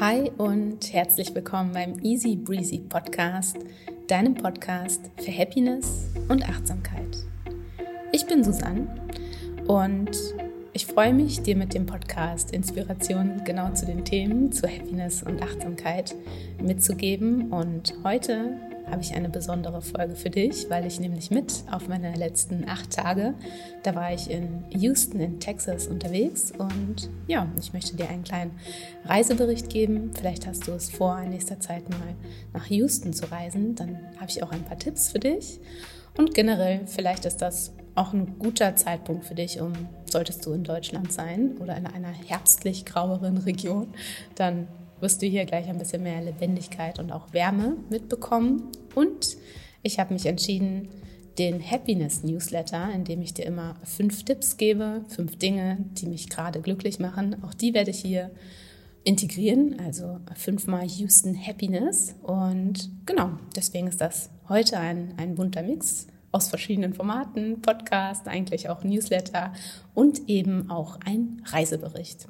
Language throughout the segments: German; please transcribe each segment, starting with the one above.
Hi und herzlich willkommen beim Easy Breezy Podcast, deinem Podcast für Happiness und Achtsamkeit. Ich bin Susanne und ich freue mich, dir mit dem Podcast Inspiration genau zu den Themen zu Happiness und Achtsamkeit mitzugeben. Und heute habe ich eine besondere Folge für dich, weil ich nämlich mit auf meine letzten acht Tage, da war ich in Houston in Texas unterwegs und ja, ich möchte dir einen kleinen Reisebericht geben. Vielleicht hast du es vor, in nächster Zeit mal nach Houston zu reisen, dann habe ich auch ein paar Tipps für dich. Und generell, vielleicht ist das auch ein guter Zeitpunkt für dich, um, solltest du in Deutschland sein oder in einer herbstlich graueren Region, dann wirst du hier gleich ein bisschen mehr Lebendigkeit und auch Wärme mitbekommen. Und ich habe mich entschieden, den Happiness Newsletter, in dem ich dir immer fünf Tipps gebe, fünf Dinge, die mich gerade glücklich machen. Auch die werde ich hier integrieren, also fünfmal Houston Happiness. Und genau, deswegen ist das heute ein, ein bunter Mix aus verschiedenen Formaten, Podcast, eigentlich auch Newsletter und eben auch ein Reisebericht.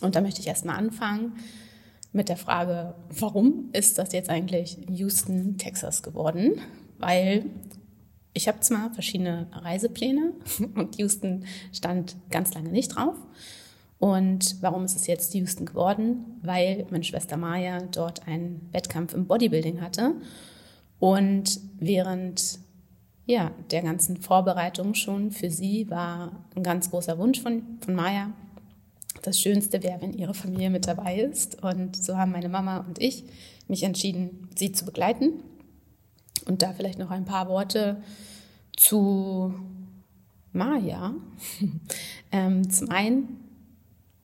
Und da möchte ich erstmal anfangen mit der Frage, warum ist das jetzt eigentlich Houston, Texas geworden? Weil ich habe zwar verschiedene Reisepläne und Houston stand ganz lange nicht drauf. Und warum ist es jetzt Houston geworden? Weil meine Schwester Maya dort einen Wettkampf im Bodybuilding hatte. Und während ja, der ganzen Vorbereitung schon für sie war ein ganz großer Wunsch von, von Maya, das Schönste wäre, wenn ihre Familie mit dabei ist. Und so haben meine Mama und ich mich entschieden, sie zu begleiten. Und da vielleicht noch ein paar Worte zu Maya. ähm, zum einen,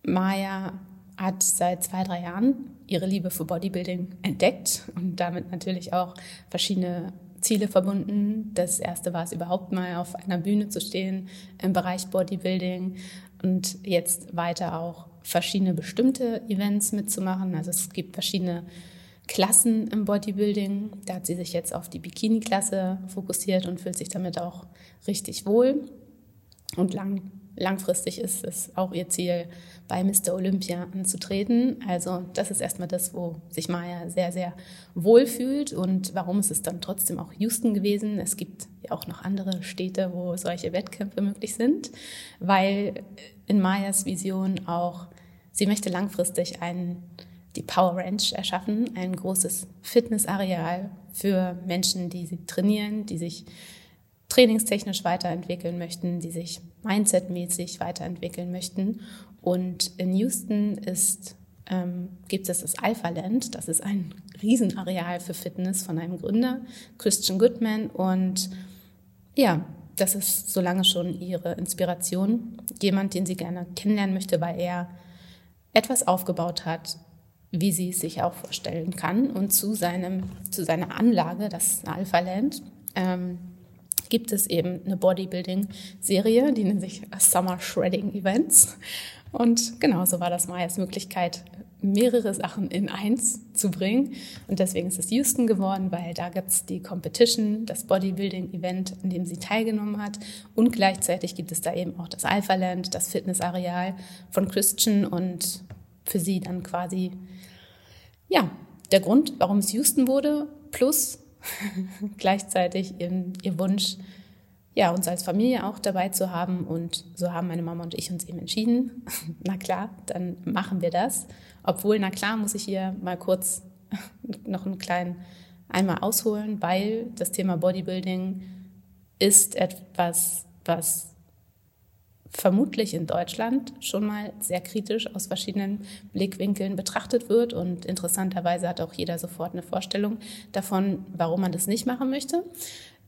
Maya hat seit zwei, drei Jahren ihre Liebe für Bodybuilding entdeckt und damit natürlich auch verschiedene Ziele verbunden. Das erste war es überhaupt mal auf einer Bühne zu stehen im Bereich Bodybuilding und jetzt weiter auch verschiedene bestimmte Events mitzumachen. Also es gibt verschiedene Klassen im Bodybuilding. Da hat sie sich jetzt auf die Bikini-Klasse fokussiert und fühlt sich damit auch richtig wohl. Und lang, langfristig ist es auch ihr Ziel, bei Mr. Olympia anzutreten. Also das ist erstmal das, wo sich Maya sehr, sehr wohl fühlt. Und warum ist es dann trotzdem auch Houston gewesen? Es gibt ja auch noch andere Städte, wo solche Wettkämpfe möglich sind, weil in Mayas Vision auch, sie möchte langfristig ein, die Power Ranch erschaffen, ein großes Fitnessareal für Menschen, die sie trainieren, die sich trainingstechnisch weiterentwickeln möchten, die sich mindsetmäßig weiterentwickeln möchten. Und in Houston ist, ähm, gibt es das Alpha Land. Das ist ein Riesenareal für Fitness von einem Gründer, Christian Goodman. Und ja, das ist so lange schon ihre Inspiration. Jemand, den sie gerne kennenlernen möchte, weil er etwas aufgebaut hat, wie sie es sich auch vorstellen kann. Und zu, seinem, zu seiner Anlage, das Alpha Land, ähm, gibt es eben eine Bodybuilding-Serie, die nennt sich Summer Shredding Events. Und genau so war das Mayas Möglichkeit, mehrere Sachen in eins zu bringen. Und deswegen ist es Houston geworden, weil da gibt es die Competition, das Bodybuilding-Event, in dem sie teilgenommen hat. Und gleichzeitig gibt es da eben auch das Alpha Land, das Fitnessareal von Christian und für sie dann quasi, ja, der Grund, warum es Houston wurde, plus gleichzeitig ihr, ihr Wunsch, ja, uns als Familie auch dabei zu haben. Und so haben meine Mama und ich uns eben entschieden, na klar, dann machen wir das. Obwohl, na klar, muss ich hier mal kurz noch einen kleinen einmal ausholen, weil das Thema Bodybuilding ist etwas, was vermutlich in Deutschland schon mal sehr kritisch aus verschiedenen Blickwinkeln betrachtet wird. Und interessanterweise hat auch jeder sofort eine Vorstellung davon, warum man das nicht machen möchte.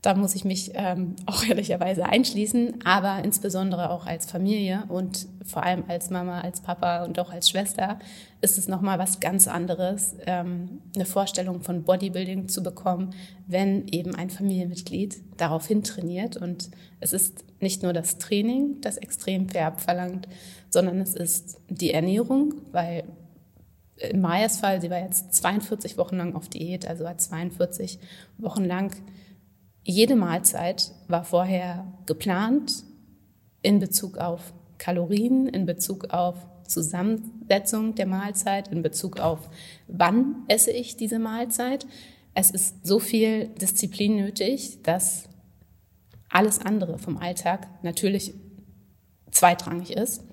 Da muss ich mich ähm, auch ehrlicherweise einschließen, aber insbesondere auch als Familie und vor allem als Mama, als Papa und auch als Schwester ist es nochmal was ganz anderes, ähm, eine Vorstellung von Bodybuilding zu bekommen, wenn eben ein Familienmitglied daraufhin trainiert. Und es ist nicht nur das Training, das extrem viel abverlangt, sondern es ist die Ernährung, weil in Mayas Fall, sie war jetzt 42 Wochen lang auf Diät, also hat 42 Wochen lang jede Mahlzeit war vorher geplant in Bezug auf Kalorien, in Bezug auf Zusammensetzung der Mahlzeit in Bezug auf, wann esse ich diese Mahlzeit. Es ist so viel Disziplin nötig, dass alles andere vom Alltag natürlich zweitrangig ist.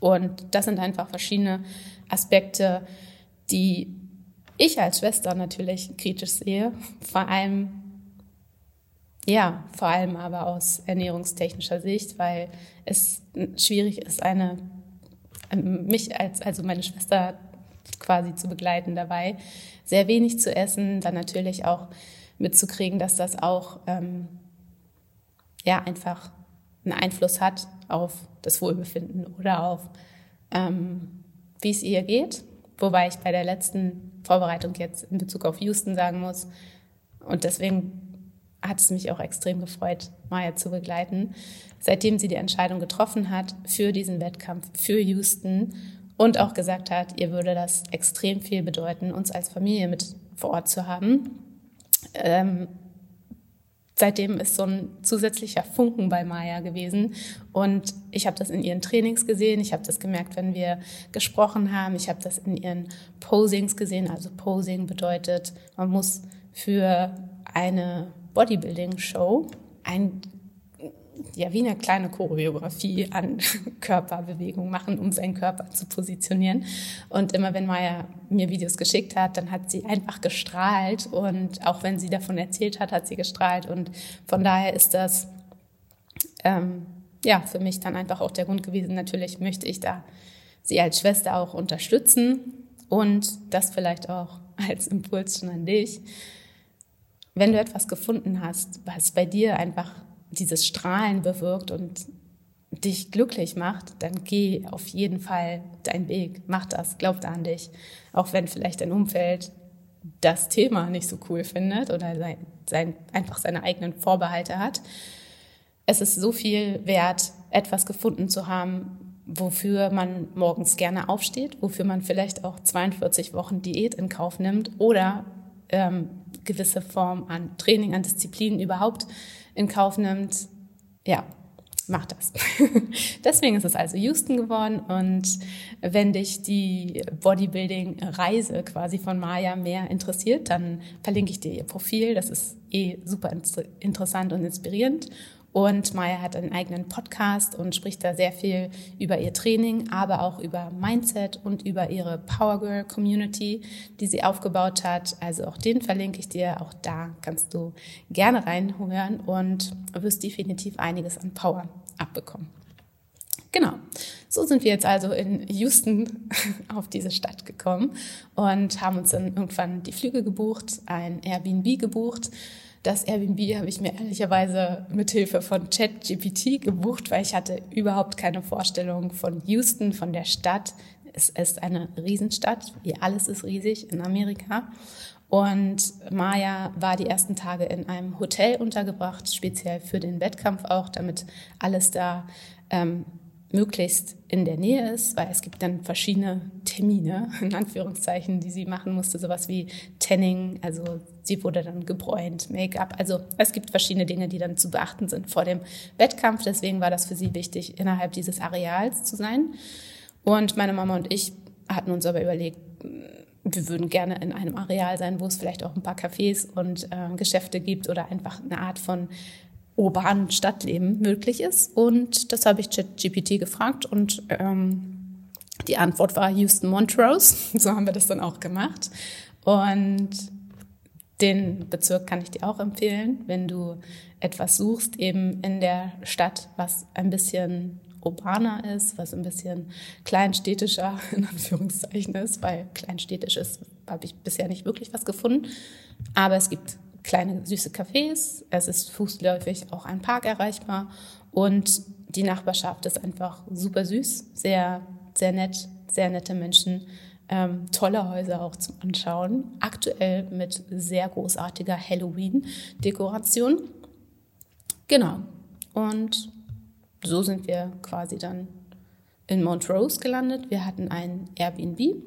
Und das sind einfach verschiedene Aspekte, die ich als Schwester natürlich kritisch sehe. Vor allem, ja, vor allem aber aus ernährungstechnischer Sicht, weil es schwierig ist, eine, mich als, also meine Schwester quasi zu begleiten dabei, sehr wenig zu essen, dann natürlich auch mitzukriegen, dass das auch ähm, ja einfach einen Einfluss hat auf das Wohlbefinden oder auf ähm, wie es ihr geht. Wobei ich bei der letzten Vorbereitung jetzt in Bezug auf Houston sagen muss, und deswegen hat es mich auch extrem gefreut, Maya zu begleiten, seitdem sie die Entscheidung getroffen hat für diesen Wettkampf, für Houston und auch gesagt hat, ihr würde das extrem viel bedeuten, uns als Familie mit vor Ort zu haben. Ähm, seitdem ist so ein zusätzlicher Funken bei Maya gewesen. Und ich habe das in ihren Trainings gesehen, ich habe das gemerkt, wenn wir gesprochen haben, ich habe das in ihren Posings gesehen. Also Posing bedeutet, man muss für eine Bodybuilding-Show ein ja, wie eine kleine Choreografie an Körperbewegung machen, um seinen Körper zu positionieren. Und immer wenn Maya mir Videos geschickt hat, dann hat sie einfach gestrahlt. Und auch wenn sie davon erzählt hat, hat sie gestrahlt. Und von daher ist das, ähm, ja, für mich dann einfach auch der Grund gewesen. Natürlich möchte ich da sie als Schwester auch unterstützen und das vielleicht auch als Impuls schon an dich. Wenn du etwas gefunden hast, was bei dir einfach dieses Strahlen bewirkt und dich glücklich macht, dann geh auf jeden Fall deinen Weg, mach das, glaub an dich. Auch wenn vielleicht dein Umfeld das Thema nicht so cool findet oder sein, sein, einfach seine eigenen Vorbehalte hat. Es ist so viel wert, etwas gefunden zu haben, wofür man morgens gerne aufsteht, wofür man vielleicht auch 42 Wochen Diät in Kauf nimmt oder ähm, gewisse Form an Training, an Disziplinen überhaupt in Kauf nimmt, ja, mach das. Deswegen ist es also Houston geworden und wenn dich die Bodybuilding-Reise quasi von Maya mehr interessiert, dann verlinke ich dir ihr Profil. Das ist eh super interessant und inspirierend. Und Maya hat einen eigenen Podcast und spricht da sehr viel über ihr Training, aber auch über Mindset und über ihre Power Girl Community, die sie aufgebaut hat. Also auch den verlinke ich dir. Auch da kannst du gerne reinhören und wirst definitiv einiges an Power abbekommen. Genau. So sind wir jetzt also in Houston auf diese Stadt gekommen und haben uns dann irgendwann die Flüge gebucht, ein Airbnb gebucht das Airbnb habe ich mir ehrlicherweise mit Hilfe von ChatGPT gebucht, weil ich hatte überhaupt keine Vorstellung von Houston, von der Stadt. Es ist eine Riesenstadt, wie alles ist riesig in Amerika. Und Maya war die ersten Tage in einem Hotel untergebracht, speziell für den Wettkampf auch, damit alles da ähm, möglichst in der Nähe ist, weil es gibt dann verschiedene Termine, in Anführungszeichen, die sie machen musste, sowas wie Tanning, also sie wurde dann gebräunt, Make-up, also es gibt verschiedene Dinge, die dann zu beachten sind vor dem Wettkampf, deswegen war das für sie wichtig, innerhalb dieses Areals zu sein. Und meine Mama und ich hatten uns aber überlegt, wir würden gerne in einem Areal sein, wo es vielleicht auch ein paar Cafés und äh, Geschäfte gibt oder einfach eine Art von urbanen Stadtleben möglich ist. Und das habe ich ChatGPT gefragt und ähm, die Antwort war Houston Montrose. So haben wir das dann auch gemacht. Und den Bezirk kann ich dir auch empfehlen, wenn du etwas suchst, eben in der Stadt, was ein bisschen urbaner ist, was ein bisschen kleinstädtischer in Anführungszeichen ist, weil kleinstädtisch ist, habe ich bisher nicht wirklich was gefunden. Aber es gibt kleine süße Cafés, es ist fußläufig auch ein Park erreichbar und die Nachbarschaft ist einfach super süß, sehr, sehr nett, sehr nette Menschen, ähm, tolle Häuser auch zum Anschauen, aktuell mit sehr großartiger Halloween-Dekoration. Genau. Und so sind wir quasi dann in Montrose gelandet. Wir hatten ein Airbnb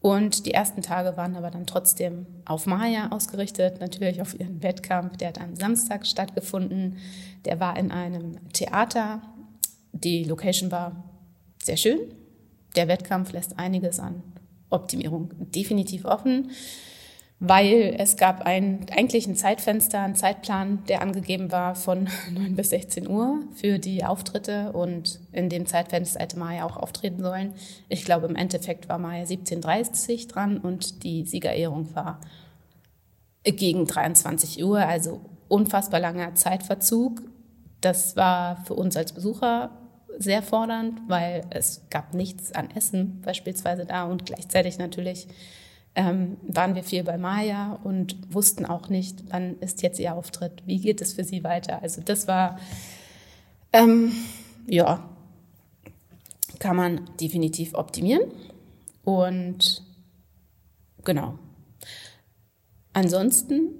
und die ersten Tage waren aber dann trotzdem auf Maya ausgerichtet, natürlich auf ihren Wettkampf. Der hat am Samstag stattgefunden. Der war in einem Theater. Die Location war sehr schön. der Wettkampf lässt einiges an Optimierung definitiv offen weil es gab ein, eigentlich ein Zeitfenster, einen Zeitplan, der angegeben war von 9 bis 16 Uhr für die Auftritte und in dem Zeitfenster hätte Maya auch auftreten sollen. Ich glaube, im Endeffekt war Maya 17.30 dran und die Siegerehrung war gegen 23 Uhr, also unfassbar langer Zeitverzug. Das war für uns als Besucher sehr fordernd, weil es gab nichts an Essen beispielsweise da und gleichzeitig natürlich ähm, waren wir viel bei Maya und wussten auch nicht, wann ist jetzt ihr Auftritt, wie geht es für sie weiter. Also das war, ähm, ja, kann man definitiv optimieren. Und genau. Ansonsten,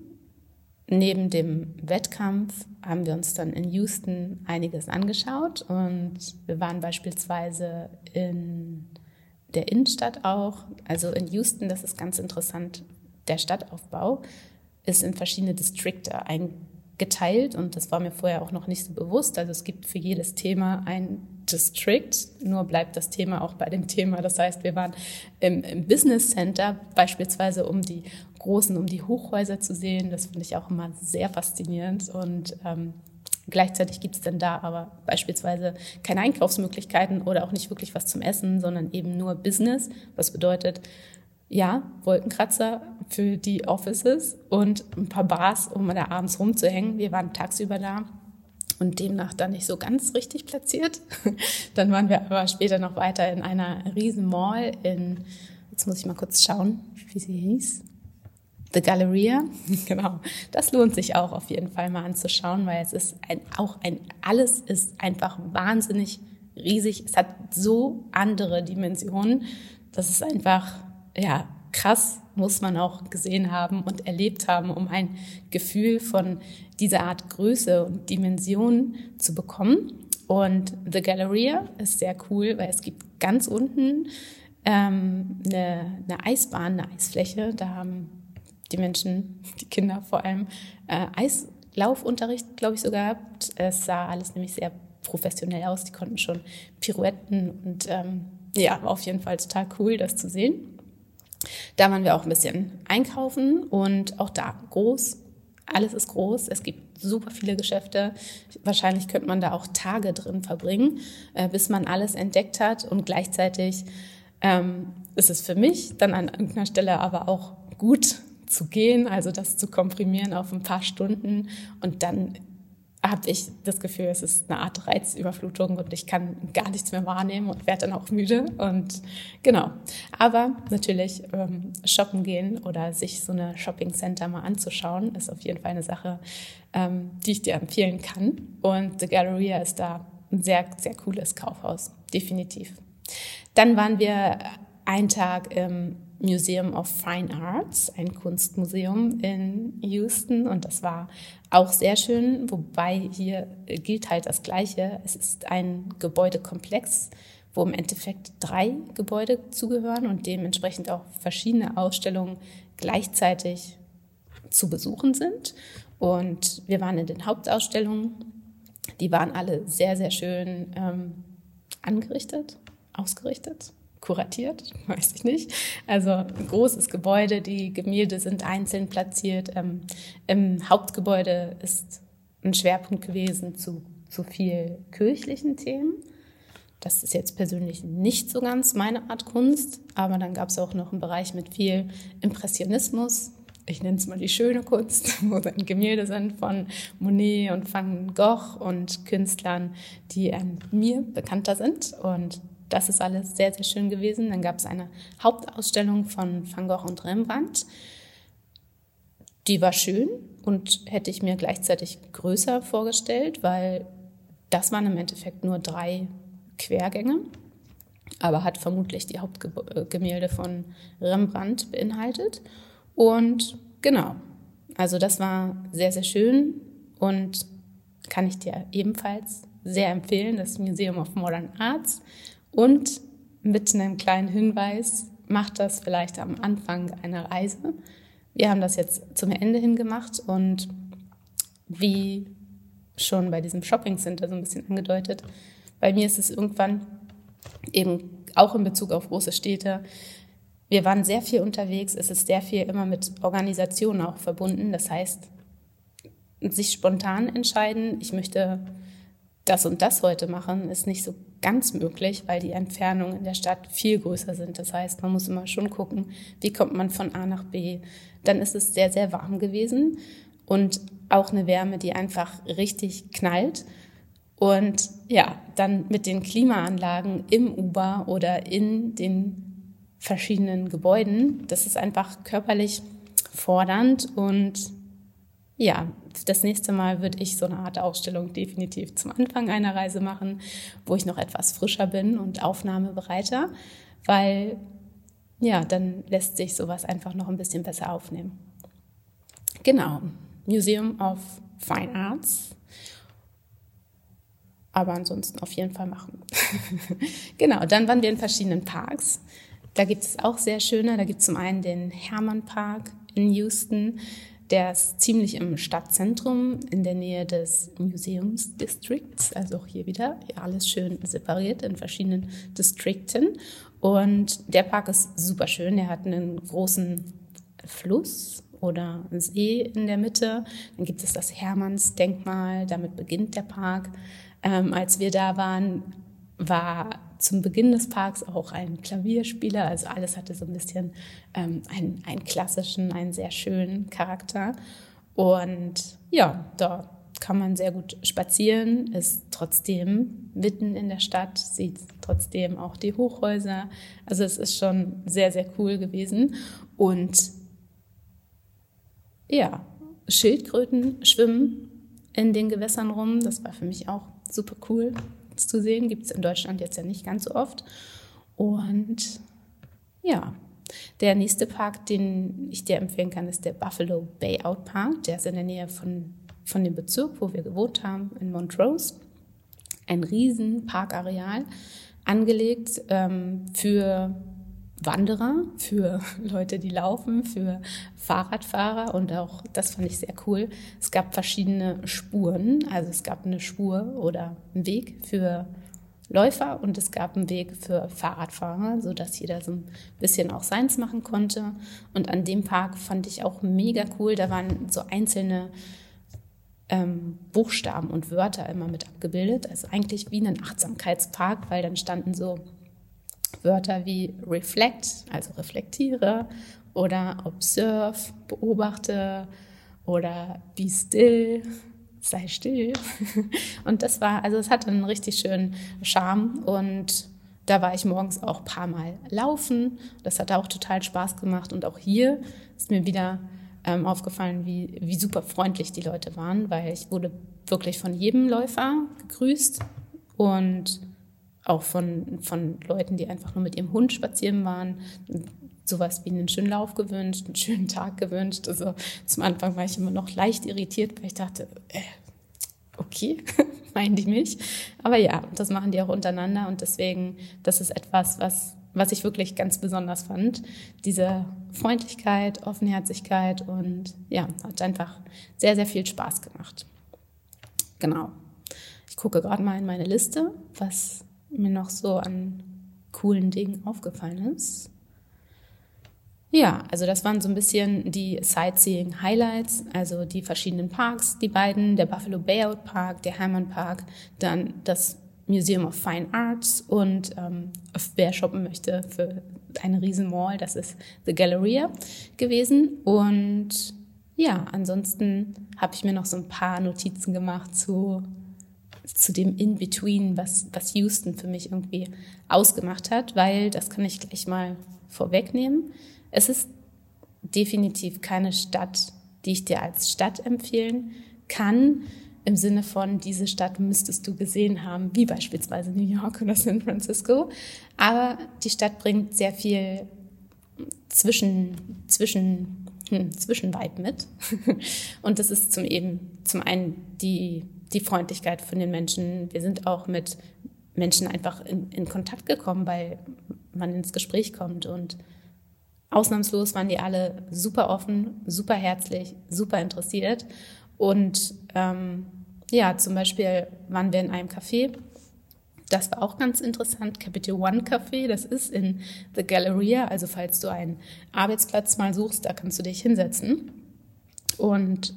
neben dem Wettkampf, haben wir uns dann in Houston einiges angeschaut und wir waren beispielsweise in der Innenstadt auch. Also in Houston, das ist ganz interessant, der Stadtaufbau ist in verschiedene Distrikte eingeteilt und das war mir vorher auch noch nicht so bewusst. Also es gibt für jedes Thema ein District, nur bleibt das Thema auch bei dem Thema. Das heißt, wir waren im, im Business Center beispielsweise, um die großen, um die Hochhäuser zu sehen. Das finde ich auch immer sehr faszinierend und ähm, Gleichzeitig gibt es dann da aber beispielsweise keine Einkaufsmöglichkeiten oder auch nicht wirklich was zum Essen, sondern eben nur Business, was bedeutet, ja, Wolkenkratzer für die Offices und ein paar Bars, um da abends rumzuhängen. Wir waren tagsüber da und demnach dann nicht so ganz richtig platziert. dann waren wir aber später noch weiter in einer riesen Mall in, jetzt muss ich mal kurz schauen, wie sie hieß. The Galleria, genau. Das lohnt sich auch auf jeden Fall mal anzuschauen, weil es ist ein, auch ein, alles ist einfach wahnsinnig riesig. Es hat so andere Dimensionen. Das ist einfach, ja, krass, muss man auch gesehen haben und erlebt haben, um ein Gefühl von dieser Art Größe und Dimension zu bekommen. Und The Galleria ist sehr cool, weil es gibt ganz unten ähm, eine, eine Eisbahn, eine Eisfläche. Da haben die Menschen, die Kinder vor allem, äh, Eislaufunterricht, glaube ich, sogar gehabt. Es sah alles nämlich sehr professionell aus. Die konnten schon Pirouetten und ähm, ja, war auf jeden Fall total cool, das zu sehen. Da waren wir auch ein bisschen einkaufen und auch da groß. Alles ist groß. Es gibt super viele Geschäfte. Wahrscheinlich könnte man da auch Tage drin verbringen, äh, bis man alles entdeckt hat. Und gleichzeitig ähm, ist es für mich dann an irgendeiner Stelle aber auch gut, zu gehen, also das zu komprimieren auf ein paar Stunden und dann habe ich das Gefühl, es ist eine Art Reizüberflutung und ich kann gar nichts mehr wahrnehmen und werde dann auch müde. Und genau. Aber natürlich ähm, shoppen gehen oder sich so eine Shopping Center mal anzuschauen, ist auf jeden Fall eine Sache, ähm, die ich dir empfehlen kann. Und The Galleria ist da ein sehr, sehr cooles Kaufhaus. Definitiv. Dann waren wir einen Tag im Museum of Fine Arts, ein Kunstmuseum in Houston. Und das war auch sehr schön, wobei hier gilt halt das Gleiche. Es ist ein Gebäudekomplex, wo im Endeffekt drei Gebäude zugehören und dementsprechend auch verschiedene Ausstellungen gleichzeitig zu besuchen sind. Und wir waren in den Hauptausstellungen. Die waren alle sehr, sehr schön ähm, angerichtet, ausgerichtet kuratiert, weiß ich nicht. Also ein großes Gebäude, die Gemälde sind einzeln platziert. Ähm, Im Hauptgebäude ist ein Schwerpunkt gewesen zu, zu viel kirchlichen Themen. Das ist jetzt persönlich nicht so ganz meine Art Kunst, aber dann gab es auch noch einen Bereich mit viel Impressionismus. Ich nenne es mal die schöne Kunst, wo dann Gemälde sind von Monet und Van Gogh und Künstlern, die ähm, mir bekannter sind. Und das ist alles sehr, sehr schön gewesen. Dann gab es eine Hauptausstellung von Van Gogh und Rembrandt. Die war schön und hätte ich mir gleichzeitig größer vorgestellt, weil das waren im Endeffekt nur drei Quergänge, aber hat vermutlich die Hauptgemälde von Rembrandt beinhaltet. Und genau, also das war sehr, sehr schön und kann ich dir ebenfalls sehr empfehlen, das Museum of Modern Arts. Und mit einem kleinen Hinweis, macht das vielleicht am Anfang einer Reise. Wir haben das jetzt zum Ende hin gemacht und wie schon bei diesem Shopping Center so ein bisschen angedeutet, bei mir ist es irgendwann eben auch in Bezug auf große Städte. Wir waren sehr viel unterwegs. Es ist sehr viel immer mit Organisationen auch verbunden. Das heißt, sich spontan entscheiden, ich möchte das und das heute machen, ist nicht so ganz möglich, weil die Entfernungen in der Stadt viel größer sind. Das heißt, man muss immer schon gucken, wie kommt man von A nach B. Dann ist es sehr, sehr warm gewesen und auch eine Wärme, die einfach richtig knallt. Und ja, dann mit den Klimaanlagen im Uber oder in den verschiedenen Gebäuden, das ist einfach körperlich fordernd und ja, das nächste Mal würde ich so eine Art Ausstellung definitiv zum Anfang einer Reise machen, wo ich noch etwas frischer bin und aufnahmebereiter, weil ja, dann lässt sich sowas einfach noch ein bisschen besser aufnehmen. Genau, Museum of Fine Arts aber ansonsten auf jeden Fall machen. genau, dann waren wir in verschiedenen Parks. Da gibt es auch sehr schöne. Da gibt es zum einen den Hermann Park in Houston. Der ist ziemlich im Stadtzentrum in der Nähe des Museumsdistricts. Also auch hier wieder ja, alles schön separiert in verschiedenen Distrikten. Und der Park ist super schön. Er hat einen großen Fluss oder See in der Mitte. Dann gibt es das Hermannsdenkmal. Damit beginnt der Park. Ähm, als wir da waren, war zum Beginn des Parks auch ein Klavierspieler. Also alles hatte so ein bisschen ähm, einen, einen klassischen, einen sehr schönen Charakter. Und ja, da kann man sehr gut spazieren, ist trotzdem mitten in der Stadt, sieht trotzdem auch die Hochhäuser. Also es ist schon sehr, sehr cool gewesen. Und ja, Schildkröten schwimmen in den Gewässern rum. Das war für mich auch super cool zu sehen. Gibt es in Deutschland jetzt ja nicht ganz so oft. Und ja, der nächste Park, den ich dir empfehlen kann, ist der Buffalo Bay Out Park. Der ist in der Nähe von, von dem Bezirk, wo wir gewohnt haben, in Montrose. Ein riesen Parkareal, angelegt ähm, für Wanderer, für Leute, die laufen, für Fahrradfahrer und auch, das fand ich sehr cool, es gab verschiedene Spuren. Also es gab eine Spur oder einen Weg für Läufer und es gab einen Weg für Fahrradfahrer, sodass jeder so ein bisschen auch seins machen konnte. Und an dem Park fand ich auch mega cool. Da waren so einzelne ähm, Buchstaben und Wörter immer mit abgebildet. Also eigentlich wie ein Achtsamkeitspark, weil dann standen so Wörter wie reflect, also reflektiere, oder observe, beobachte, oder be still, sei still. Und das war, also es hatte einen richtig schönen Charme und da war ich morgens auch ein paar Mal laufen. Das hat auch total Spaß gemacht. Und auch hier ist mir wieder ähm, aufgefallen, wie, wie super freundlich die Leute waren, weil ich wurde wirklich von jedem Läufer gegrüßt und auch von, von Leuten, die einfach nur mit ihrem Hund spazieren waren, sowas wie einen schönen Lauf gewünscht, einen schönen Tag gewünscht. Also zum Anfang war ich immer noch leicht irritiert, weil ich dachte, äh, okay, meinen die mich? Aber ja, das machen die auch untereinander und deswegen, das ist etwas, was, was ich wirklich ganz besonders fand. Diese Freundlichkeit, Offenherzigkeit und ja, hat einfach sehr, sehr viel Spaß gemacht. Genau. Ich gucke gerade mal in meine Liste, was mir noch so an coolen Dingen aufgefallen ist. Ja, also das waren so ein bisschen die Sightseeing-Highlights, also die verschiedenen Parks, die beiden, der Buffalo Bayout Park, der Hermann Park, dann das Museum of Fine Arts und ähm, wer shoppen möchte für eine riesen Mall, das ist The Galleria gewesen. Und ja, ansonsten habe ich mir noch so ein paar Notizen gemacht zu zu dem In-Between, was, was Houston für mich irgendwie ausgemacht hat, weil, das kann ich gleich mal vorwegnehmen, es ist definitiv keine Stadt, die ich dir als Stadt empfehlen kann, im Sinne von, diese Stadt müsstest du gesehen haben, wie beispielsweise New York oder San Francisco. Aber die Stadt bringt sehr viel zwischen, zwischen, hm, Zwischenvibe mit. Und das ist zum eben, zum einen die die Freundlichkeit von den Menschen. Wir sind auch mit Menschen einfach in, in Kontakt gekommen, weil man ins Gespräch kommt. Und ausnahmslos waren die alle super offen, super herzlich, super interessiert. Und ähm, ja, zum Beispiel waren wir in einem Café Das war auch ganz interessant. Capital One Café, das ist in The Galleria. Also falls du einen Arbeitsplatz mal suchst, da kannst du dich hinsetzen. Und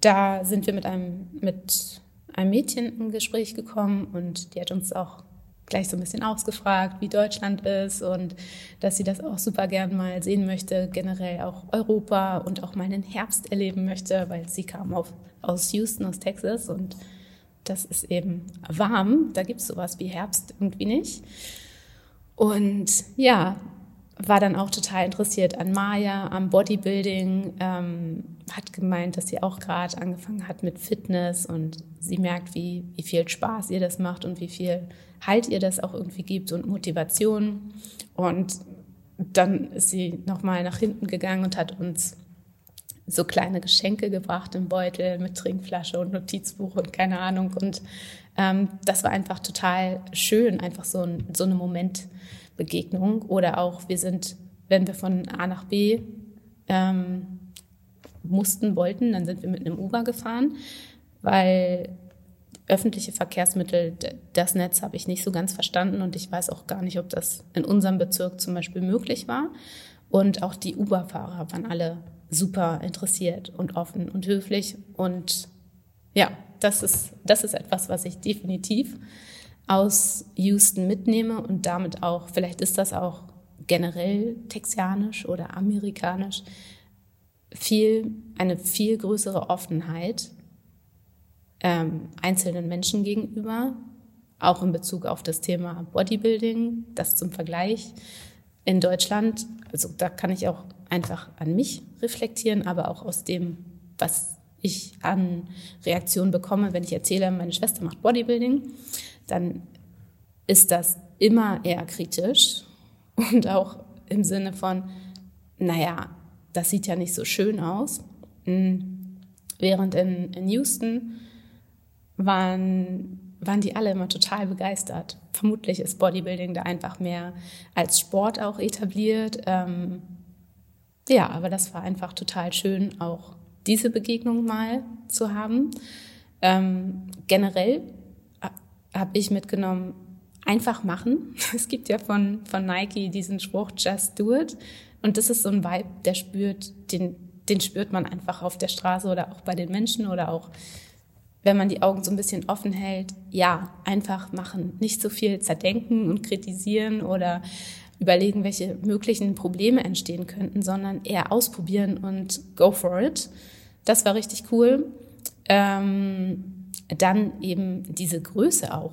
da sind wir mit einem, mit einem Mädchen im Gespräch gekommen und die hat uns auch gleich so ein bisschen ausgefragt, wie Deutschland ist und dass sie das auch super gern mal sehen möchte, generell auch Europa und auch mal einen Herbst erleben möchte, weil sie kam auf, aus Houston, aus Texas und das ist eben warm, da gibt es sowas wie Herbst irgendwie nicht. Und ja, war dann auch total interessiert an Maya, am Bodybuilding, ähm, hat gemeint, dass sie auch gerade angefangen hat mit Fitness und sie merkt, wie, wie viel Spaß ihr das macht und wie viel Halt ihr das auch irgendwie gibt und Motivation. Und dann ist sie nochmal nach hinten gegangen und hat uns so kleine Geschenke gebracht im Beutel mit Trinkflasche und Notizbuch und keine Ahnung. Und ähm, das war einfach total schön, einfach so, ein, so eine Momentbegegnung. Oder auch, wir sind, wenn wir von A nach B ähm, mussten, wollten, dann sind wir mit einem Uber gefahren, weil öffentliche Verkehrsmittel, das Netz habe ich nicht so ganz verstanden und ich weiß auch gar nicht, ob das in unserem Bezirk zum Beispiel möglich war. Und auch die Uber-Fahrer waren alle super interessiert und offen und höflich. Und ja, das ist, das ist etwas, was ich definitiv aus Houston mitnehme und damit auch, vielleicht ist das auch generell texanisch oder amerikanisch, viel, eine viel größere Offenheit ähm, einzelnen Menschen gegenüber, auch in Bezug auf das Thema Bodybuilding, das zum Vergleich in Deutschland, also da kann ich auch einfach an mich reflektieren, aber auch aus dem, was ich an Reaktionen bekomme, wenn ich erzähle, meine Schwester macht Bodybuilding, dann ist das immer eher kritisch und auch im Sinne von, naja, das sieht ja nicht so schön aus. Hm. Während in, in Houston waren, waren die alle immer total begeistert. Vermutlich ist Bodybuilding da einfach mehr als Sport auch etabliert. Ähm, ja, aber das war einfach total schön, auch diese Begegnung mal zu haben. Ähm, generell habe ich mitgenommen, einfach machen. Es gibt ja von, von Nike diesen Spruch, just do it. Und das ist so ein Vibe, der spürt, den, den spürt man einfach auf der Straße oder auch bei den Menschen oder auch wenn man die Augen so ein bisschen offen hält, ja, einfach machen. Nicht so viel zerdenken und kritisieren oder überlegen, welche möglichen Probleme entstehen könnten, sondern eher ausprobieren und go for it. Das war richtig cool. Ähm, dann eben diese Größe auch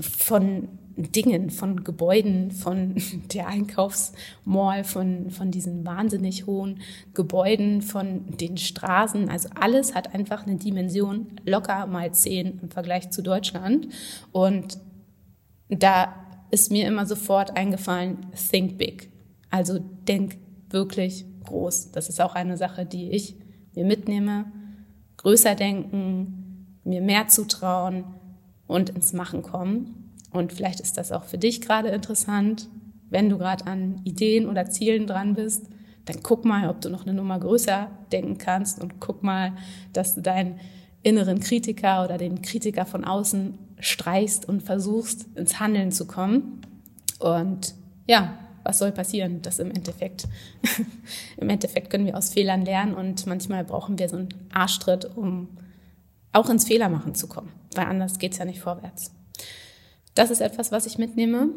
von Dingen, von Gebäuden, von der Einkaufsmall, von, von diesen wahnsinnig hohen Gebäuden, von den Straßen. Also alles hat einfach eine Dimension locker mal zehn im Vergleich zu Deutschland. Und da ist mir immer sofort eingefallen, think big. Also denk wirklich groß. Das ist auch eine Sache, die ich mir mitnehme. Größer denken, mir mehr zutrauen und ins Machen kommen. Und vielleicht ist das auch für dich gerade interessant, wenn du gerade an Ideen oder Zielen dran bist, dann guck mal, ob du noch eine Nummer größer denken kannst und guck mal, dass du deinen inneren Kritiker oder den Kritiker von außen streichst und versuchst, ins Handeln zu kommen. Und ja, was soll passieren? Das im Endeffekt, im Endeffekt können wir aus Fehlern lernen und manchmal brauchen wir so einen Arschtritt, um auch ins Fehlermachen zu kommen, weil anders geht's ja nicht vorwärts. Das ist etwas, was ich mitnehme.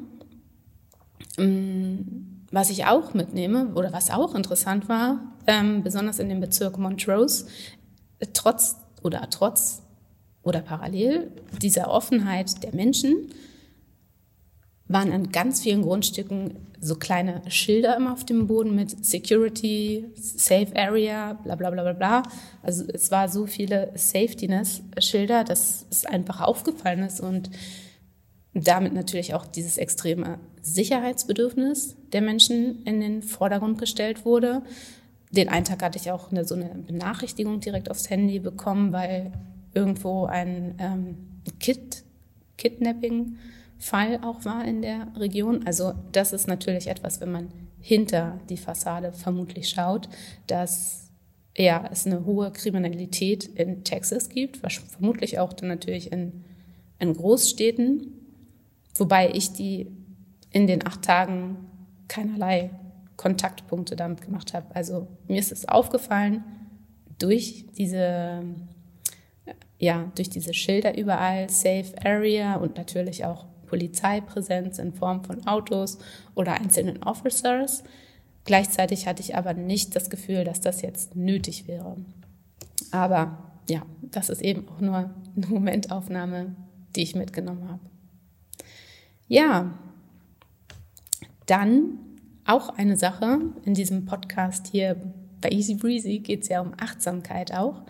Mm, was ich auch mitnehme oder was auch interessant war, ähm, besonders in dem Bezirk Montrose, trotz oder trotz oder parallel dieser Offenheit der Menschen waren an ganz vielen Grundstücken so kleine Schilder immer auf dem Boden mit Security, Safe Area, bla bla bla bla bla. Also es war so viele Safetyness-Schilder, dass es einfach aufgefallen ist und damit natürlich auch dieses extreme Sicherheitsbedürfnis der Menschen in den Vordergrund gestellt wurde. Den einen Tag hatte ich auch eine, so eine Benachrichtigung direkt aufs Handy bekommen, weil irgendwo ein ähm, Kid, Kidnapping-Fall auch war in der Region. Also das ist natürlich etwas, wenn man hinter die Fassade vermutlich schaut, dass ja, es eine hohe Kriminalität in Texas gibt, vermutlich auch dann natürlich in in Großstädten, wobei ich die in den acht Tagen keinerlei Kontaktpunkte damit gemacht habe. Also mir ist es aufgefallen durch diese ja, durch diese Schilder überall, Safe Area und natürlich auch Polizeipräsenz in Form von Autos oder einzelnen Officers. Gleichzeitig hatte ich aber nicht das Gefühl, dass das jetzt nötig wäre. Aber ja, das ist eben auch nur eine Momentaufnahme, die ich mitgenommen habe. Ja, dann auch eine Sache in diesem Podcast hier bei Easy Breezy geht es ja um Achtsamkeit auch.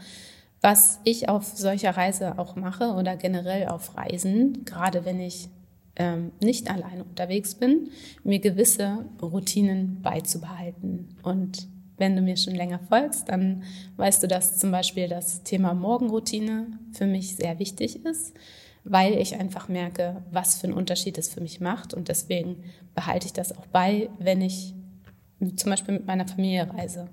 Was ich auf solcher Reise auch mache oder generell auf Reisen, gerade wenn ich ähm, nicht alleine unterwegs bin, mir gewisse Routinen beizubehalten. Und wenn du mir schon länger folgst, dann weißt du, dass zum Beispiel das Thema Morgenroutine für mich sehr wichtig ist, weil ich einfach merke, was für einen Unterschied es für mich macht. Und deswegen behalte ich das auch bei, wenn ich zum Beispiel mit meiner Familie reise.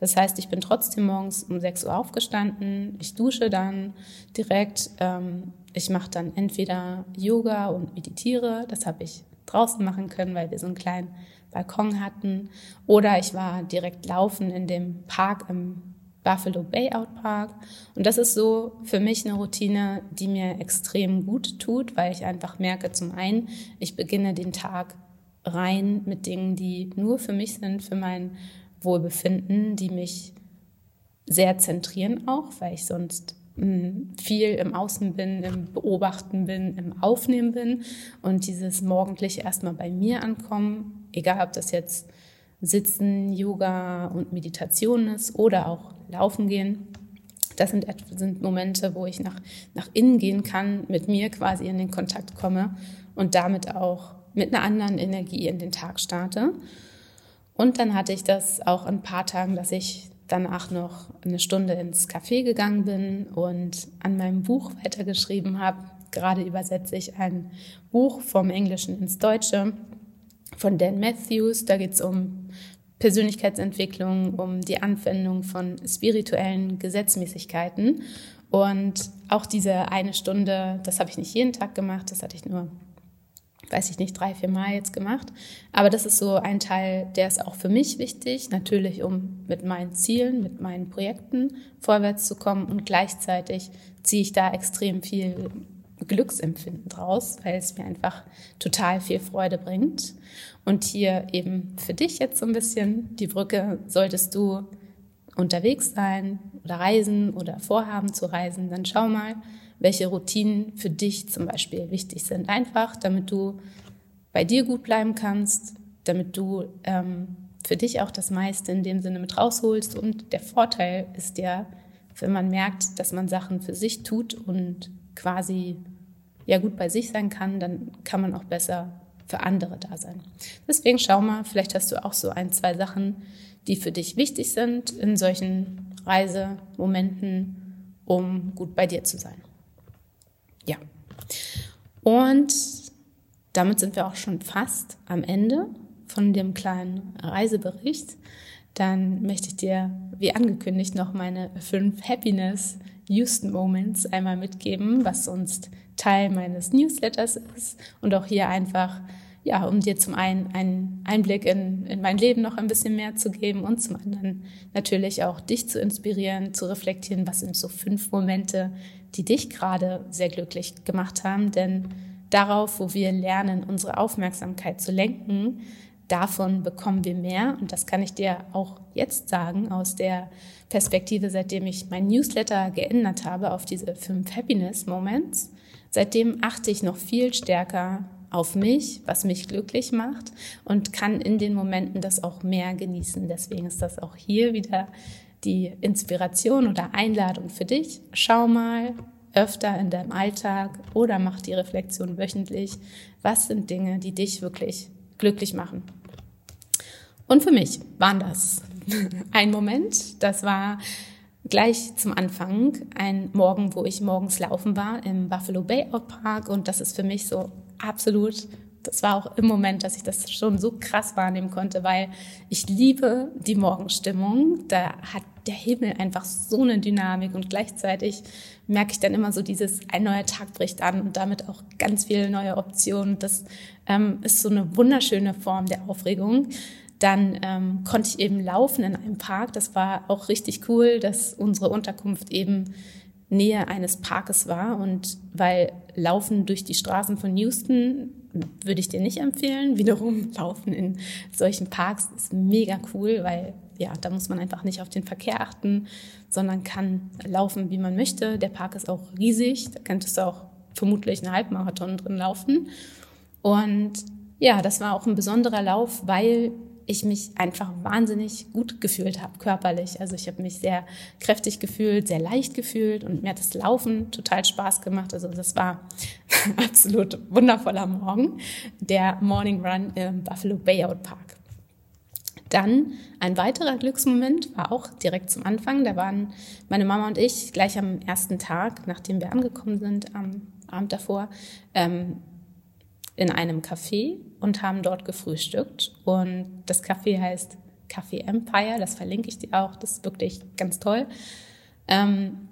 Das heißt, ich bin trotzdem morgens um 6 Uhr aufgestanden, ich dusche dann direkt, ähm, ich mache dann entweder Yoga und meditiere, das habe ich draußen machen können, weil wir so einen kleinen Balkon hatten, oder ich war direkt laufen in dem Park im Buffalo Bay Out Park. Und das ist so für mich eine Routine, die mir extrem gut tut, weil ich einfach merke, zum einen, ich beginne den Tag rein mit Dingen, die nur für mich sind, für mein Wohlbefinden, die mich sehr zentrieren auch, weil ich sonst hm, viel im Außen bin, im Beobachten bin, im Aufnehmen bin und dieses morgendliche erstmal bei mir ankommen, egal ob das jetzt Sitzen, Yoga und Meditation ist oder auch Laufen gehen. Das sind, sind Momente, wo ich nach, nach innen gehen kann, mit mir quasi in den Kontakt komme und damit auch mit einer anderen Energie in den Tag starte. Und dann hatte ich das auch ein paar Tagen, dass ich danach noch eine Stunde ins Café gegangen bin und an meinem Buch weitergeschrieben habe. Gerade übersetze ich ein Buch vom Englischen ins Deutsche von Dan Matthews. Da geht es um Persönlichkeitsentwicklung, um die Anwendung von spirituellen Gesetzmäßigkeiten. Und auch diese eine Stunde, das habe ich nicht jeden Tag gemacht, das hatte ich nur weiß ich nicht, drei, vier Mal jetzt gemacht. Aber das ist so ein Teil, der ist auch für mich wichtig, natürlich um mit meinen Zielen, mit meinen Projekten vorwärts zu kommen und gleichzeitig ziehe ich da extrem viel Glücksempfinden draus, weil es mir einfach total viel Freude bringt. Und hier eben für dich jetzt so ein bisschen die Brücke, solltest du unterwegs sein oder reisen oder vorhaben zu reisen, dann schau mal, welche Routinen für dich zum Beispiel wichtig sind. Einfach, damit du bei dir gut bleiben kannst, damit du ähm, für dich auch das meiste in dem Sinne mit rausholst. Und der Vorteil ist ja, wenn man merkt, dass man Sachen für sich tut und quasi ja gut bei sich sein kann, dann kann man auch besser für andere da sein. Deswegen schau mal, vielleicht hast du auch so ein, zwei Sachen, die für dich wichtig sind in solchen Reisemomenten, um gut bei dir zu sein. Ja. Und damit sind wir auch schon fast am Ende von dem kleinen Reisebericht. Dann möchte ich dir, wie angekündigt, noch meine fünf Happiness Houston Moments einmal mitgeben, was sonst Teil meines Newsletters ist und auch hier einfach ja, um dir zum einen einen Einblick in, in mein Leben noch ein bisschen mehr zu geben und zum anderen natürlich auch dich zu inspirieren, zu reflektieren, was sind so fünf Momente, die dich gerade sehr glücklich gemacht haben. Denn darauf, wo wir lernen, unsere Aufmerksamkeit zu lenken, davon bekommen wir mehr. Und das kann ich dir auch jetzt sagen aus der Perspektive, seitdem ich mein Newsletter geändert habe auf diese fünf Happiness Moments. Seitdem achte ich noch viel stärker auf mich, was mich glücklich macht und kann in den Momenten das auch mehr genießen. Deswegen ist das auch hier wieder die Inspiration oder Einladung für dich. Schau mal öfter in deinem Alltag oder mach die Reflexion wöchentlich. Was sind Dinge, die dich wirklich glücklich machen? Und für mich waren das ein Moment, das war gleich zum Anfang ein Morgen, wo ich morgens laufen war im Buffalo Bay Out Park und das ist für mich so absolut das war auch im Moment, dass ich das schon so krass wahrnehmen konnte, weil ich liebe die Morgenstimmung. Da hat der Himmel einfach so eine Dynamik und gleichzeitig merke ich dann immer so dieses, ein neuer Tag bricht an und damit auch ganz viele neue Optionen. Das ähm, ist so eine wunderschöne Form der Aufregung. Dann ähm, konnte ich eben laufen in einem Park. Das war auch richtig cool, dass unsere Unterkunft eben Nähe eines Parkes war und weil Laufen durch die Straßen von Houston würde ich dir nicht empfehlen. Wiederum Laufen in solchen Parks ist mega cool, weil ja, da muss man einfach nicht auf den Verkehr achten, sondern kann laufen, wie man möchte. Der Park ist auch riesig, da könntest du auch vermutlich einen Halbmarathon drin laufen. Und ja, das war auch ein besonderer Lauf, weil ich mich einfach wahnsinnig gut gefühlt habe, körperlich. Also ich habe mich sehr kräftig gefühlt, sehr leicht gefühlt und mir hat das Laufen total Spaß gemacht. Also das war absolut wundervoller Morgen, der Morning Run im Buffalo Bayout Park. Dann ein weiterer Glücksmoment war auch direkt zum Anfang. Da waren meine Mama und ich gleich am ersten Tag, nachdem wir angekommen sind, am Abend davor, ähm, in einem Café und haben dort gefrühstückt. Und das Café heißt Café Empire, das verlinke ich dir auch, das ist wirklich ganz toll. Ähm,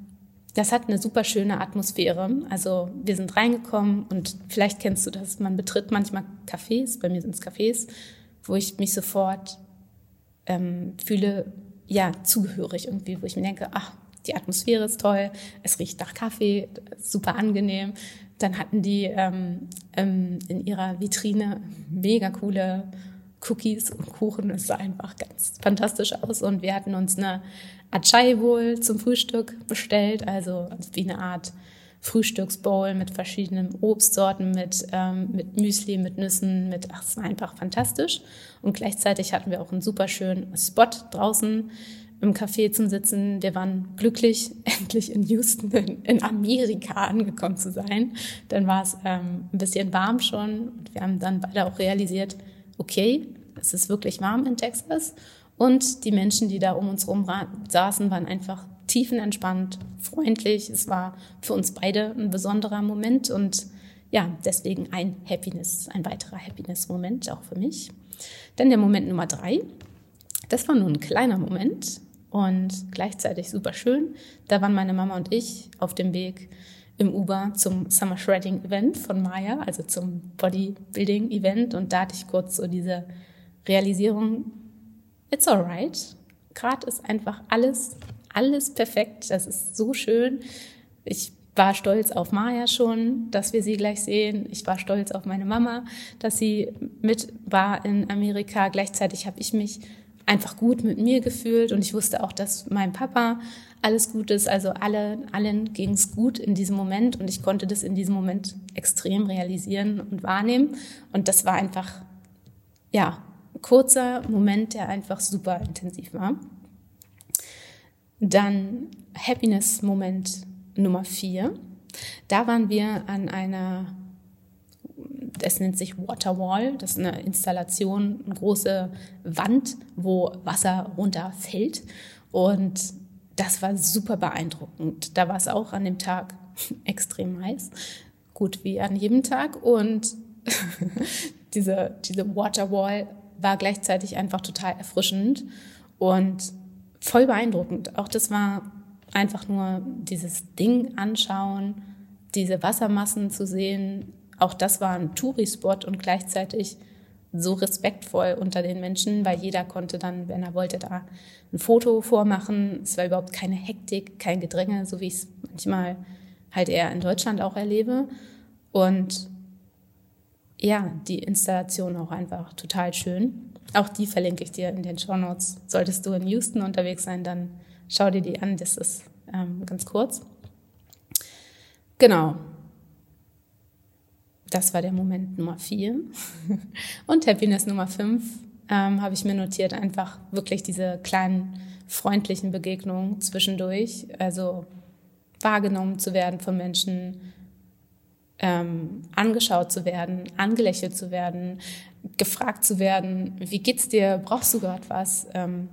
das hat eine super schöne Atmosphäre. Also wir sind reingekommen und vielleicht kennst du das, man betritt manchmal Cafés, bei mir sind es Cafés, wo ich mich sofort ähm, fühle, ja, zugehörig irgendwie, wo ich mir denke, ach, die Atmosphäre ist toll, es riecht nach Kaffee, super angenehm. Dann hatten die ähm, ähm, in ihrer Vitrine mega coole Cookies und Kuchen. Es sah einfach ganz fantastisch aus. Und wir hatten uns eine Achai wohl zum Frühstück bestellt, also wie eine Art Frühstücksbowl mit verschiedenen Obstsorten, mit, ähm, mit Müsli, mit Nüssen, mit, ach, es war einfach fantastisch. Und gleichzeitig hatten wir auch einen super schönen Spot draußen im Café zum Sitzen. Wir waren glücklich, endlich in Houston, in, Amerika angekommen zu sein. Dann war es ähm, ein bisschen warm schon und wir haben dann beide auch realisiert, okay, es ist wirklich warm in Texas. Und die Menschen, die da um uns herum saßen, waren einfach tiefenentspannt, freundlich. Es war für uns beide ein besonderer Moment und ja, deswegen ein Happiness, ein weiterer Happiness-Moment auch für mich. Dann der Moment Nummer drei. Das war nur ein kleiner Moment, und gleichzeitig super schön. Da waren meine Mama und ich auf dem Weg im Uber zum Summer Shredding Event von Maya, also zum Bodybuilding Event. Und da hatte ich kurz so diese Realisierung, it's alright. Gerade ist einfach alles, alles perfekt. Das ist so schön. Ich war stolz auf Maya schon, dass wir sie gleich sehen. Ich war stolz auf meine Mama, dass sie mit war in Amerika. Gleichzeitig habe ich mich einfach gut mit mir gefühlt und ich wusste auch, dass mein Papa alles gut ist. Also alle, allen ging es gut in diesem Moment und ich konnte das in diesem Moment extrem realisieren und wahrnehmen. Und das war einfach, ja, ein kurzer Moment, der einfach super intensiv war. Dann Happiness-Moment Nummer vier. Da waren wir an einer es nennt sich Waterwall. Das ist eine Installation, eine große Wand, wo Wasser runterfällt. Und das war super beeindruckend. Da war es auch an dem Tag extrem heiß. Gut wie an jedem Tag. Und diese, diese Waterwall war gleichzeitig einfach total erfrischend und voll beeindruckend. Auch das war einfach nur dieses Ding anschauen, diese Wassermassen zu sehen, auch das war ein Touri-Spot und gleichzeitig so respektvoll unter den Menschen, weil jeder konnte dann, wenn er wollte, da ein Foto vormachen. Es war überhaupt keine Hektik, kein Gedränge, so wie ich es manchmal halt eher in Deutschland auch erlebe. Und ja, die Installation auch einfach total schön. Auch die verlinke ich dir in den Show Notes. Solltest du in Houston unterwegs sein, dann schau dir die an. Das ist ähm, ganz kurz. Genau. Das war der Moment Nummer vier. Und Happiness Nummer fünf ähm, habe ich mir notiert, einfach wirklich diese kleinen freundlichen Begegnungen zwischendurch. Also wahrgenommen zu werden von Menschen, ähm, angeschaut zu werden, angelächelt zu werden, gefragt zu werden, wie geht's dir, brauchst du gerade was? Ähm,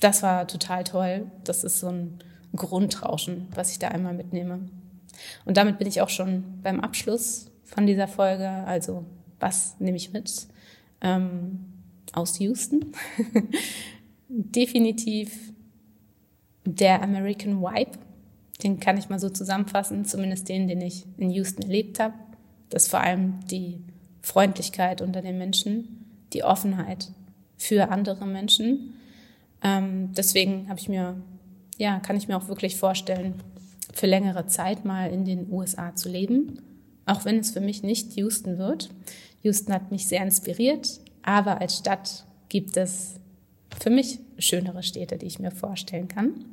das war total toll. Das ist so ein Grundrauschen, was ich da einmal mitnehme. Und damit bin ich auch schon beim Abschluss von dieser Folge. Also was nehme ich mit? Ähm, aus Houston. Definitiv der American Vibe. Den kann ich mal so zusammenfassen, zumindest den, den ich in Houston erlebt habe. Das ist vor allem die Freundlichkeit unter den Menschen, die Offenheit für andere Menschen. Ähm, deswegen habe ich mir, ja, kann ich mir auch wirklich vorstellen, für längere Zeit mal in den USA zu leben, auch wenn es für mich nicht Houston wird. Houston hat mich sehr inspiriert, aber als Stadt gibt es für mich schönere Städte, die ich mir vorstellen kann.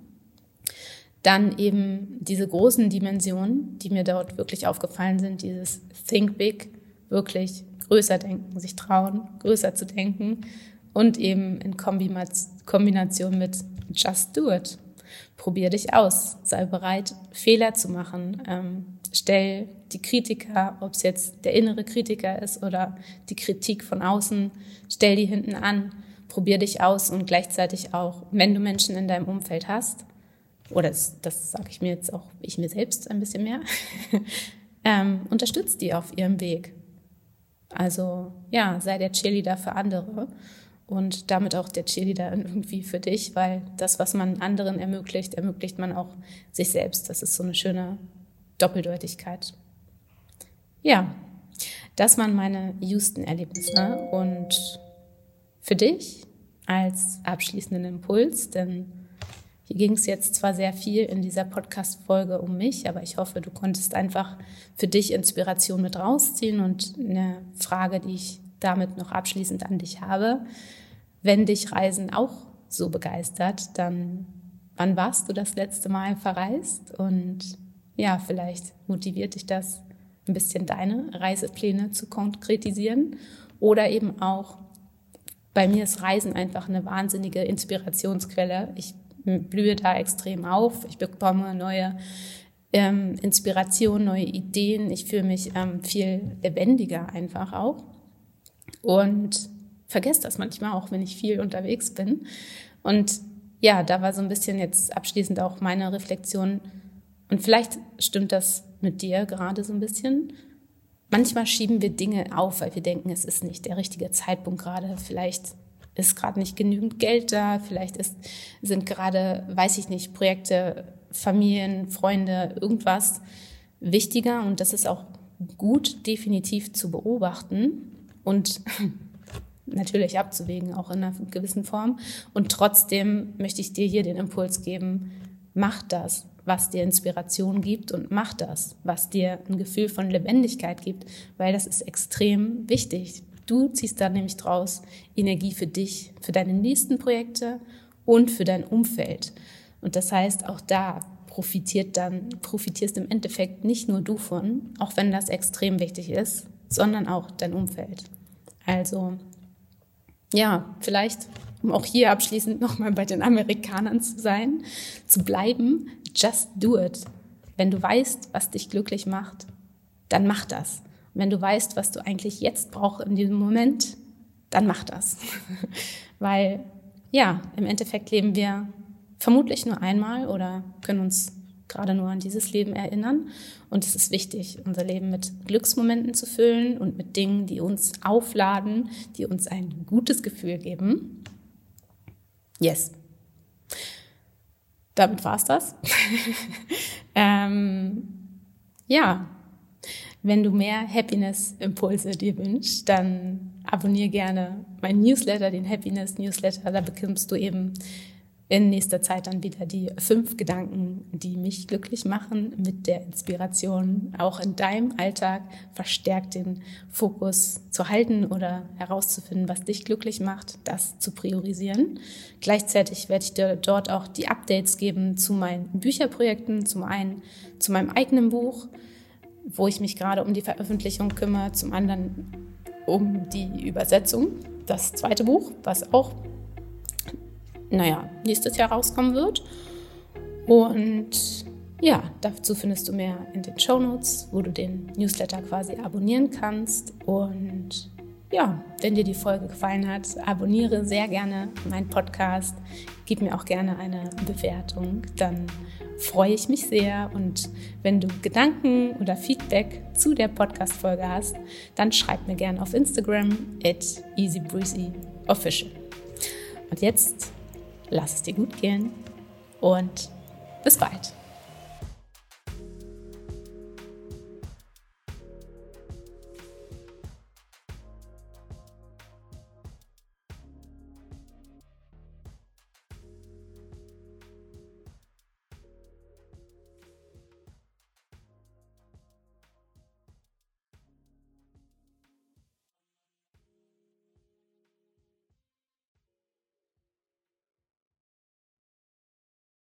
Dann eben diese großen Dimensionen, die mir dort wirklich aufgefallen sind, dieses Think Big, wirklich größer denken, sich trauen, größer zu denken und eben in Kombination mit Just Do It. Probier dich aus, sei bereit, Fehler zu machen. Ähm, stell die Kritiker, ob es jetzt der innere Kritiker ist oder die Kritik von außen, stell die hinten an, probier dich aus und gleichzeitig auch, wenn du Menschen in deinem Umfeld hast, oder das, das sage ich mir jetzt auch ich mir selbst ein bisschen mehr, ähm, unterstützt die auf ihrem Weg. Also ja, sei der Cheerleader für andere und damit auch der Cheerleader irgendwie für dich, weil das, was man anderen ermöglicht, ermöglicht man auch sich selbst. Das ist so eine schöne Doppeldeutigkeit. Ja, das waren meine Houston-Erlebnisse und für dich als abschließenden Impuls, denn hier ging es jetzt zwar sehr viel in dieser Podcast-Folge um mich, aber ich hoffe, du konntest einfach für dich Inspiration mit rausziehen und eine Frage, die ich damit noch abschließend an dich habe. Wenn dich Reisen auch so begeistert, dann wann warst du das letzte Mal verreist? Und ja, vielleicht motiviert dich das ein bisschen deine Reisepläne zu konkretisieren oder eben auch bei mir ist Reisen einfach eine wahnsinnige Inspirationsquelle. Ich blühe da extrem auf. Ich bekomme neue ähm, Inspirationen, neue Ideen. Ich fühle mich ähm, viel lebendiger einfach auch. Und vergesse das manchmal auch, wenn ich viel unterwegs bin. Und ja, da war so ein bisschen jetzt abschließend auch meine Reflexion. Und vielleicht stimmt das mit dir gerade so ein bisschen. Manchmal schieben wir Dinge auf, weil wir denken, es ist nicht der richtige Zeitpunkt gerade. Vielleicht ist gerade nicht genügend Geld da, vielleicht ist, sind gerade, weiß ich nicht, Projekte, Familien, Freunde, irgendwas wichtiger und das ist auch gut definitiv zu beobachten und natürlich abzuwägen, auch in einer gewissen Form. Und trotzdem möchte ich dir hier den Impuls geben, mach das, was dir Inspiration gibt und mach das, was dir ein Gefühl von Lebendigkeit gibt, weil das ist extrem wichtig. Du ziehst da nämlich draus Energie für dich, für deine nächsten Projekte und für dein Umfeld. Und das heißt, auch da profitiert dann, profitierst im Endeffekt nicht nur du von, auch wenn das extrem wichtig ist, sondern auch dein Umfeld. Also, ja, vielleicht, um auch hier abschließend nochmal bei den Amerikanern zu sein, zu bleiben, just do it. Wenn du weißt, was dich glücklich macht, dann mach das wenn du weißt, was du eigentlich jetzt brauchst in diesem Moment, dann mach das. Weil ja, im Endeffekt leben wir vermutlich nur einmal oder können uns gerade nur an dieses Leben erinnern. Und es ist wichtig, unser Leben mit Glücksmomenten zu füllen und mit Dingen, die uns aufladen, die uns ein gutes Gefühl geben. Yes. Damit war's das. ähm, ja, wenn du mehr Happiness-Impulse dir wünschst, dann abonniere gerne meinen Newsletter, den Happiness-Newsletter. Da bekommst du eben in nächster Zeit dann wieder die fünf Gedanken, die mich glücklich machen, mit der Inspiration auch in deinem Alltag verstärkt den Fokus zu halten oder herauszufinden, was dich glücklich macht, das zu priorisieren. Gleichzeitig werde ich dir dort auch die Updates geben zu meinen Bücherprojekten, zum einen zu meinem eigenen Buch, wo ich mich gerade um die Veröffentlichung kümmere, zum anderen um die Übersetzung, das zweite Buch, was auch, naja, nächstes Jahr rauskommen wird. Und ja, dazu findest du mehr in den Show Notes, wo du den Newsletter quasi abonnieren kannst. Und ja, wenn dir die Folge gefallen hat, abonniere sehr gerne meinen Podcast, gib mir auch gerne eine Bewertung, dann freue ich mich sehr. Und wenn du Gedanken oder Feedback zu der Podcast-Folge hast, dann schreib mir gerne auf Instagram at easybreezyofficial. Und jetzt lass es dir gut gehen und bis bald.